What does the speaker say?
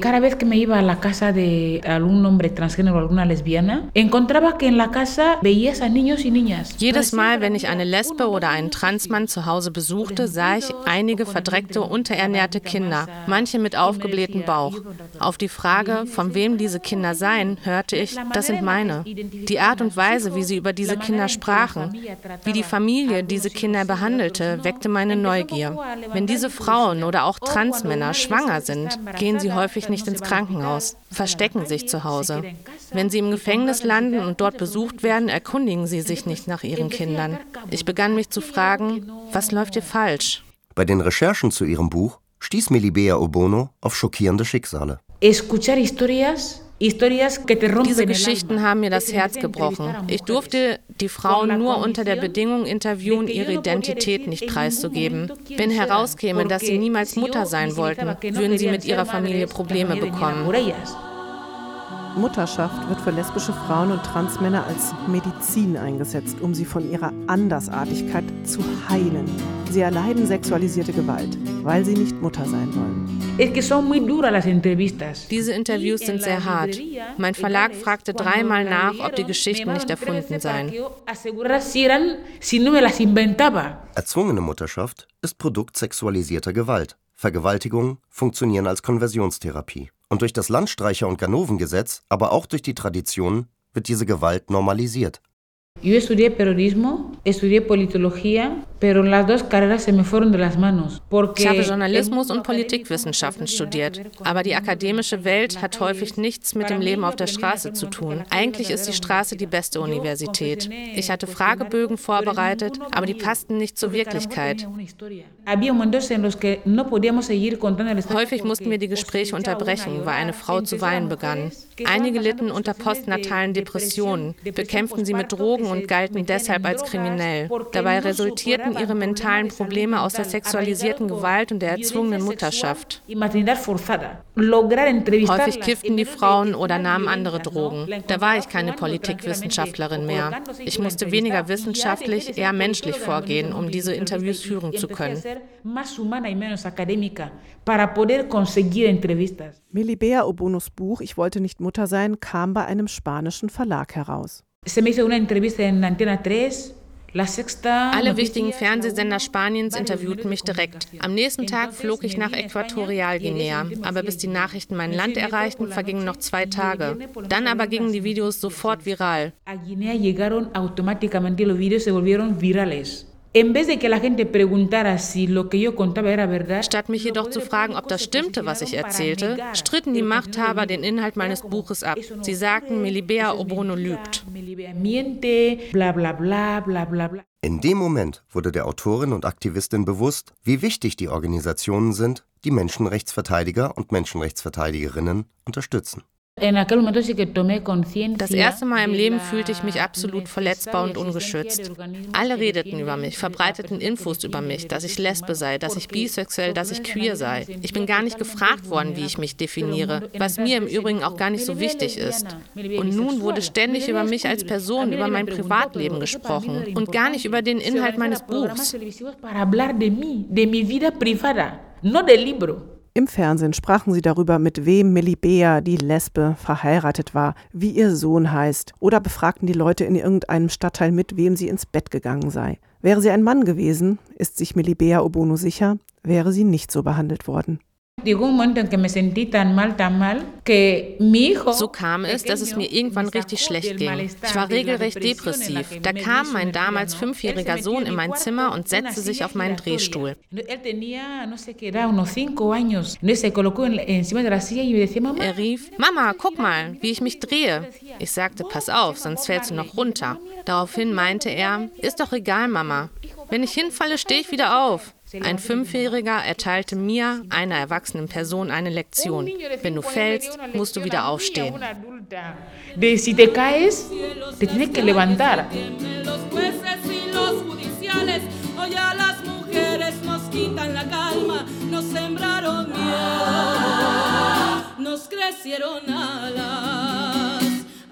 Cada vez que me iba a la casa de algún hombre transgénero alguna lesbiana, encontraba que en la casa veías a niños y niñas. Jedes Mal, wenn ich eine Lesbe oder einen Transmann zu Hause besuchte, sah ich einige verdreckte, unterernährte Kinder, manche mit aufgeblähtem Bauch. Auf die Frage, von wem diese Kinder seien, hörte ich, das sind meine. Die Art und Weise, wie sie über diese Kinder sprachen, wie die Familie diese Kinder behandelte, weckte meine Neugier. Wenn diese Frauen oder auch Transmänner schwanger sind, gehen sie häufig häufig nicht ins Krankenhaus, verstecken sich zu Hause. Wenn sie im Gefängnis landen und dort besucht werden, erkundigen sie sich nicht nach ihren Kindern. Ich begann mich zu fragen, was läuft hier falsch? Bei den Recherchen zu ihrem Buch stieß Melibea Obono auf schockierende Schicksale. Escuchar historias diese Geschichten haben mir das Herz gebrochen. Ich durfte die Frauen nur unter der Bedingung interviewen, ihre Identität nicht preiszugeben. Wenn herauskäme, dass sie niemals Mutter sein wollten, würden sie mit ihrer Familie Probleme bekommen. Mutterschaft wird für lesbische Frauen und Transmänner als Medizin eingesetzt, um sie von ihrer Andersartigkeit zu heilen. Sie erleiden sexualisierte Gewalt, weil sie nicht Mutter sein wollen. Diese Interviews sind sehr hart. Mein Verlag fragte dreimal nach, ob die Geschichten nicht erfunden seien. Erzwungene Mutterschaft ist Produkt sexualisierter Gewalt. Vergewaltigungen funktionieren als Konversionstherapie. Und durch das Landstreicher- und Ganovengesetz, aber auch durch die Tradition, wird diese Gewalt normalisiert. Yo estudié periodismo, estudié politología, Ich habe Journalismus und Politikwissenschaften studiert, aber die akademische Welt hat häufig nichts mit dem Leben auf der Straße zu tun. Eigentlich ist die Straße die beste Universität. Ich hatte Fragebögen vorbereitet, aber die passten nicht zur Wirklichkeit. Häufig mussten wir die Gespräche unterbrechen, weil eine Frau zu weinen begann. Einige litten unter postnatalen Depressionen, bekämpften sie mit Drogen und galten deshalb als kriminell. Dabei resultierten ihre mentalen Probleme aus der sexualisierten Gewalt und der erzwungenen Mutterschaft. Häufig kifften die Frauen oder nahmen andere Drogen. Da war ich keine Politikwissenschaftlerin mehr. Ich musste weniger wissenschaftlich, eher menschlich vorgehen, um diese Interviews führen zu können. Melibea Obonos Buch Ich wollte nicht Mutter sein kam bei einem spanischen Verlag heraus. Se me hizo una entrevista en Antena 3 alle wichtigen Fernsehsender Spaniens interviewten mich direkt. Am nächsten Tag flog ich nach Äquatorialguinea, aber bis die Nachrichten mein Land erreichten, vergingen noch zwei Tage. Dann aber gingen die Videos sofort viral. Statt mich jedoch zu fragen, ob das stimmte, was ich erzählte, stritten die Machthaber den Inhalt meines Buches ab. Sie sagten, Melibea Obono lügt. In dem Moment wurde der Autorin und Aktivistin bewusst, wie wichtig die Organisationen sind, die Menschenrechtsverteidiger und Menschenrechtsverteidigerinnen unterstützen. Das erste Mal im Leben fühlte ich mich absolut verletzbar und ungeschützt. Alle redeten über mich, verbreiteten Infos über mich, dass ich Lesbe sei, dass ich bisexuell, dass ich queer sei. Ich bin gar nicht gefragt worden, wie ich mich definiere, was mir im Übrigen auch gar nicht so wichtig ist. Und nun wurde ständig über mich als Person, über mein Privatleben gesprochen und gar nicht über den Inhalt meines Buchs. No del libro. Im Fernsehen sprachen sie darüber, mit wem Melibea, die Lesbe, verheiratet war, wie ihr Sohn heißt, oder befragten die Leute in irgendeinem Stadtteil, mit wem sie ins Bett gegangen sei. Wäre sie ein Mann gewesen, ist sich Melibea Obono sicher, wäre sie nicht so behandelt worden. So kam es, dass es mir irgendwann richtig schlecht ging. Ich war regelrecht depressiv. Da kam mein damals fünfjähriger Sohn in mein Zimmer und setzte sich auf meinen Drehstuhl. Er rief, Mama, guck mal, wie ich mich drehe. Ich sagte, pass auf, sonst fällst du noch runter. Daraufhin meinte er, ist doch egal, Mama. Wenn ich hinfalle, stehe ich wieder auf. Ein Fünfjähriger erteilte mir, einer erwachsenen Person, eine Lektion. Wenn du fällst, musst du wieder aufstehen. Si te caes, te tienes que levantar. Nos crecieron alas